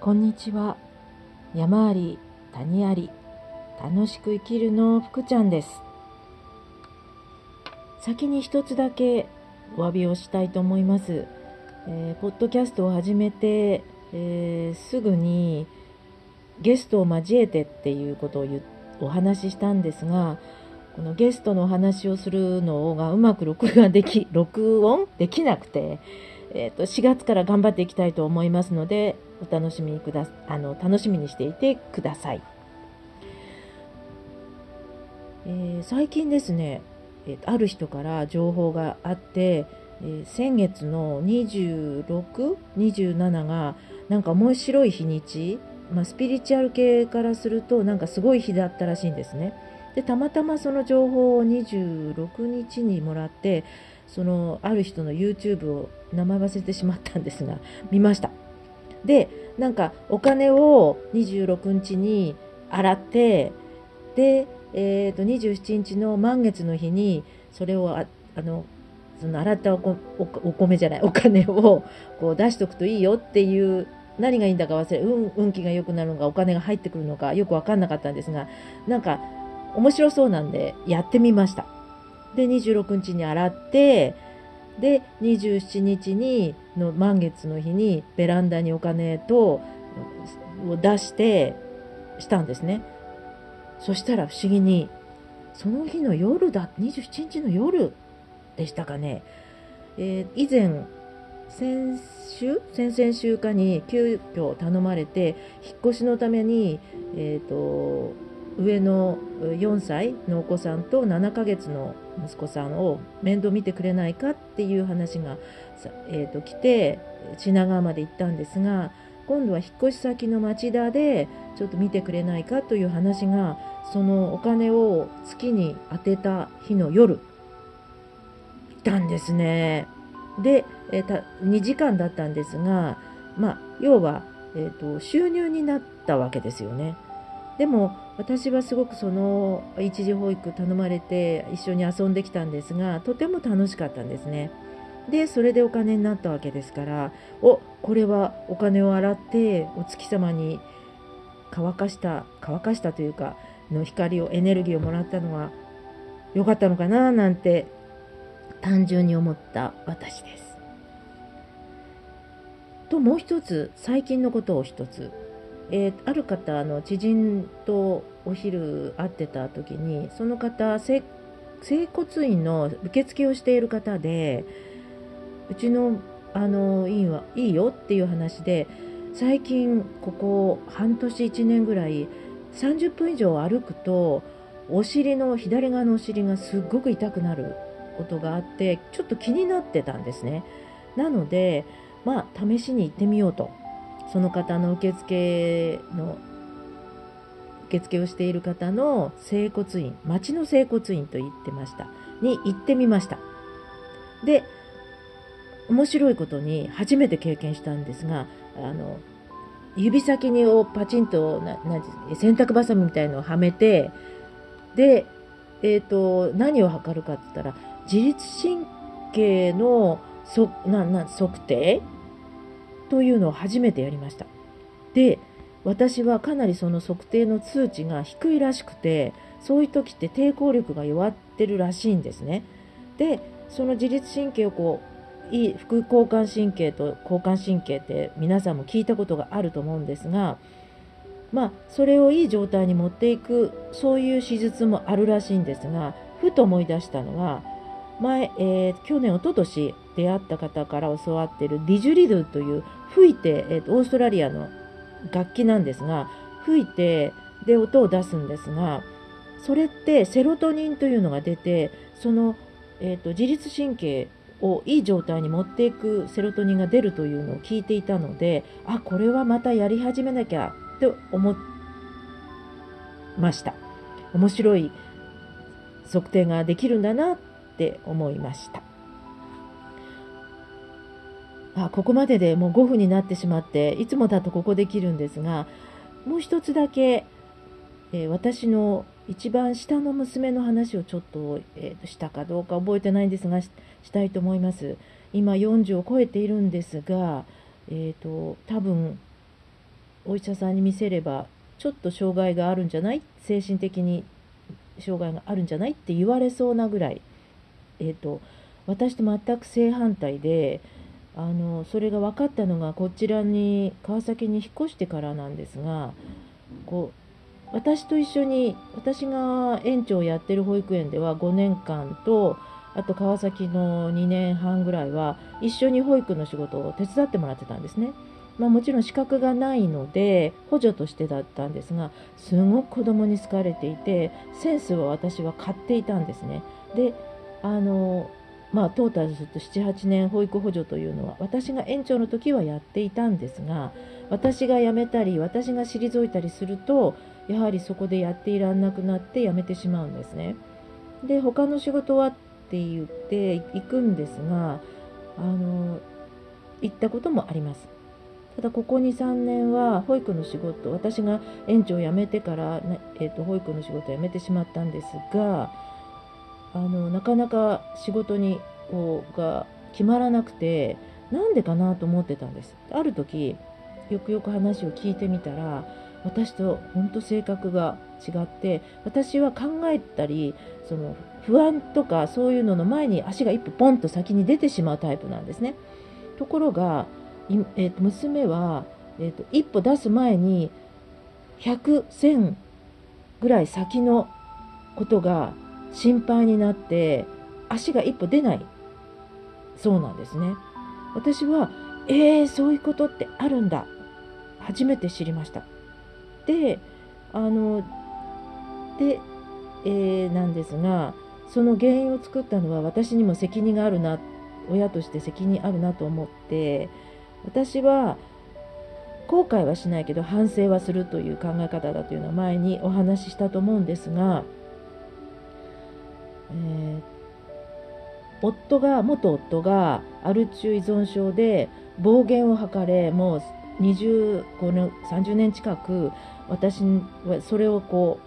こんにちは。山あり谷あり楽しく生きるの福ちゃんです。先に一つだけお詫びをしたいと思います、えー、ポッドキャストを始めて、えー、すぐにゲストを交えてっていうことをお話ししたんですがこのゲストのお話をするのがうまく録画でき録音できなくてえーと、4月から頑張っていきたいと思いますのでお楽しみにくだあの楽しみにしていてください、えー、最近ですね、えー、ある人から情報があって、えー、先月の2627がなんか面白い日にち、まあ、スピリチュアル系からするとなんかすごい日だったらしいんですね。でたまたまその情報を26日にもらってそのある人の YouTube を名前忘れてしまったんですが見ました。でなんかお金を26日に洗ってで、えー、と27日の満月の日にそれをあのその洗ったお米じゃないお金をこう出しとくといいよっていう何がいいんだか忘れ運運気が良くなるのかお金が入ってくるのかよく分かんなかったんですがなんか面白そうなんでやってみました。で26日に洗ってで27日にの満月の日にベランダにお金とを出してしたんですね。そしたら不思議にその日の夜だ27日の夜でしたかね、えー、以前先週先々週かに急遽頼まれて引っ越しのために、えーと上の4歳のお子さんと7ヶ月の息子さんを面倒見てくれないかっていう話が、えー、と来て品川まで行ったんですが今度は引っ越し先の町田でちょっと見てくれないかという話がそのお金を月に当てた日の夜行ったんですね。で、えー、2時間だったんですが、まあ、要は、えーと収入になったわけですよね。でも私はすごくその一時保育頼まれて一緒に遊んできたんですがとても楽しかったんですね。でそれでお金になったわけですからおこれはお金を洗ってお月様に乾かした乾かしたというかの光をエネルギーをもらったのは良かったのかななんて単純に思った私です。ともう一つ最近のことを一つえー、ある方あの知人とお昼会ってた時にその方整骨院の受付をしている方でうちのあの院はいいよっていう話で最近ここ半年1年ぐらい30分以上歩くとお尻の左側のお尻がすっごく痛くなることがあってちょっと気になってたんですね。なのでまあ試しに行ってみようと。その方の受付の受付をしている方の整骨院町の整骨院と言ってました。に行ってみました。で面白いことに初めて経験したんですがあの指先にをパチンとなな洗濯ばさみみたいのをはめてで、えーと、何を測るかって言ったら自律神経のそなな測定というのを初めてやりました。で私はかなりその測定の数値が低いらしくてそういう時って抵抗力が弱ってるらしいんですね。でその自律神経をこういい副交感神経と交感神経って皆さんも聞いたことがあると思うんですがまあそれをいい状態に持っていくそういう手術もあるらしいんですがふと思い出したのは前、えー、去年、おととし出会った方から教わっているディジュリドゥという吹いて、えー、オーストラリアの楽器なんですが吹いてで音を出すんですがそれってセロトニンというのが出てその、えーと、自律神経をいい状態に持っていくセロトニンが出るというのを聞いていたのであこれはまたやり始めなきゃと思いました。面白い測定ができるんだなっって思いました。あここまででもう5分になってしまっていつもだとここできるんですがもう一つだけ、えー、私の一番下の娘の話をちょっと,、えー、としたかどうか覚えてないんですがしたいと思います。今40を超えているんですが、えーと、多分お医者さんに見せればちょっと障害があるんじゃない？精神的に障害があるんじゃない？って言われそうなぐらい、えーと、私と全く正反対であのそれが分かったのがこちらに川崎に引っ越してからなんですがこう私と一緒に私が園長をやってる保育園では5年間とあと川崎の2年半ぐらいは一緒に保育の仕事を手伝ってもらってたんですね。まあ、もちろん資格がないので補助としてだったんですがすごく子供に好かれていてセンスを私は買っていたんですね。であのまあ、トータルすると78年保育補助というのは私が園長の時はやっていたんですが私が辞めたり私が退いたりするとやはりそこでやっていらんなくなって辞めてしまうんですね。で他の仕事はって言って行くんですがあの行ったこともあります。ただここ23年は保育の仕事私が園長を辞めてから、えーと、保育の仕事を辞めてしまったんですがあのなかなか仕事にこうが決まらなくてなんでかなと思ってたんです。ある時よくよく話を聞いてみたら私と本当性格が違って私は考えたりその不安とかそういうのの前に足が一歩ポンと先に出てしまうタイプなんですね。ところがえー、と娘は、えーと、一歩出す前に100、1000ぐらい先のことが心配になって足が一歩出ないそうなんですね。私はえー、そういうことってあるんだ初めて知りました。であので、えー、なんですがその原因を作ったのは私にも責任があるな親として責任あるなと思って私は後悔はしないけど反省はするという考え方だというのは前にお話ししたと思うんですが、えー、夫が元夫がアル中依存症で暴言を吐かれもう25年30年近く私はそれをこ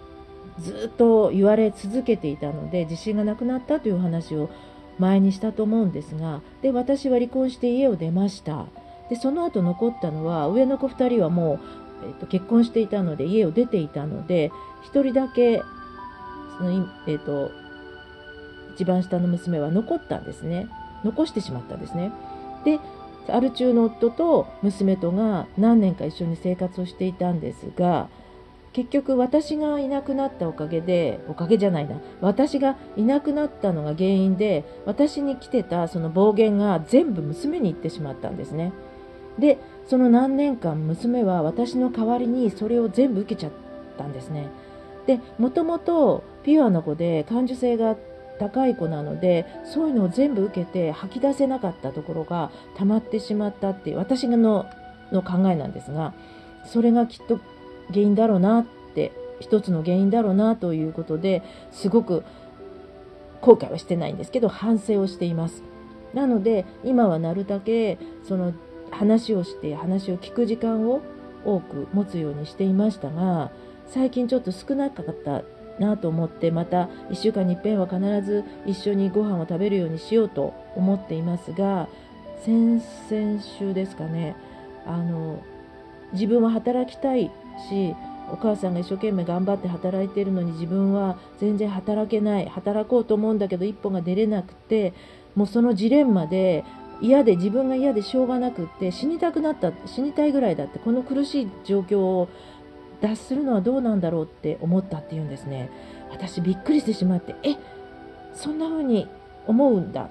うずっと言われ続けていたので自信がなくなったという話を前にしたと思うんですがで私は離婚して家を出ました。でその後残ったのは上の子2人はもう、えーと、結婚していたので家を出ていたので1人だけその、えーと、一番下の娘は残ったんですね。残してしまったんですね。でアル中の夫と娘とが何年か一緒に生活をしていたんですが結局私がいなくなったおかげでおかげじゃないな。私がいなくなったのが原因で私に来てたその暴言が全部娘に行ってしまったんですね。でその何年間娘は私の代わりにそれを全部受けちゃったんですね。でもともとピュアな子で感受性が高い子なのでそういうのを全部受けて吐き出せなかったところが溜まってしまったっていう私のの考えなんですがそれがきっと原因だろうなって一つの原因だろうなということですごく後悔はしてないんですけど反省をしています。なので今はなるだけその話をして話を聞く時間を多く持つようにしていましたが最近ちょっと少なかったなと思ってまた1週間に一遍は必ず一緒にご飯を食べるようにしようと思っていますが先々週ですかねあの自分は働きたいしお母さんが一生懸命頑張って働いているのに自分は全然働けない働こうと思うんだけど一歩が出れなくてもうそのジレンマで嫌で自分が嫌でしょうがなくって死にたくなった死にたいぐらいだってこの苦しい状況を脱するのはどうなんだろうって思ったっていうんですね。私びっくりしてしまってえそんな風に思うんだ。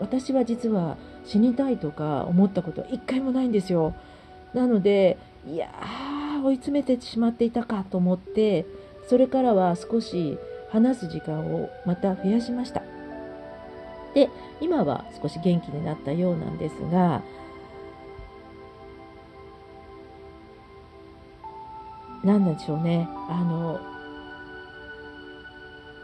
私は実は死にたいとか思ったことは一回もないんですよ。なのでいやー追い詰めてしまっていたかと思ってそれからは少し話す時間をまた増やしました。で今は少し元気になったようなんですが何なんでしょうねあの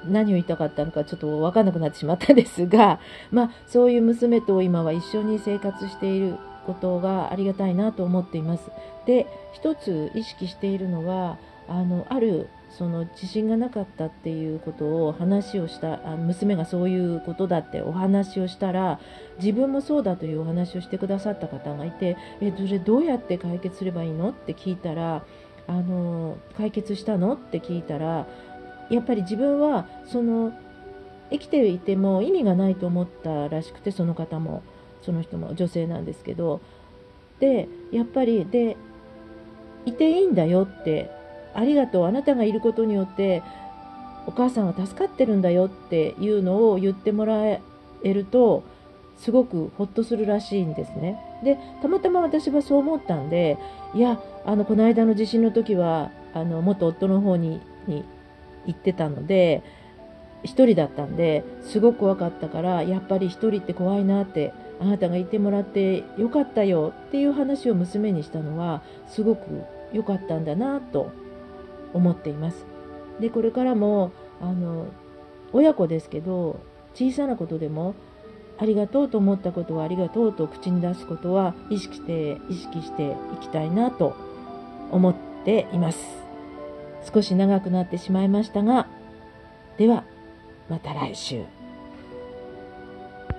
何を言いたかったのかちょっと分かんなくなってしまったんですが、まあ、そういう娘と今は一緒に生活していることがありがたいなと思っています。で一つ意識しているのはあのあるその自信がなかったっていうことを話をしたあ娘がそういうことだってお話をしたら自分もそうだというお話をしてくださった方がいてえそれどうやって解決すればいいのって聞いたらあの解決したの？って聞いたらやっぱり自分はその生きていても意味がないと思ったらしくてその方もその人も女性なんですけどでやっぱりでいていいんだよってありがとうあなたがいることによってお母さんは助かってるんだよっていうのを言ってもらえるとすごくほっとするらしいんですね。でたまたま私はそう思ったんでいやあのこの間の地震の時はあの元夫の方にに行ってたので1人だったんですごく怖かったからやっぱり1人って怖いなってあなたがいてもらってよかったよっていう話を娘にしたのはすごく良かったんだなと思っています。でこれからもあの親子ですけど小さなことでもありがとうと思ったことはありがとうと口に出すことは意識して意識していきたいなと思っています。少し長くなってしまいましたがではまた来週。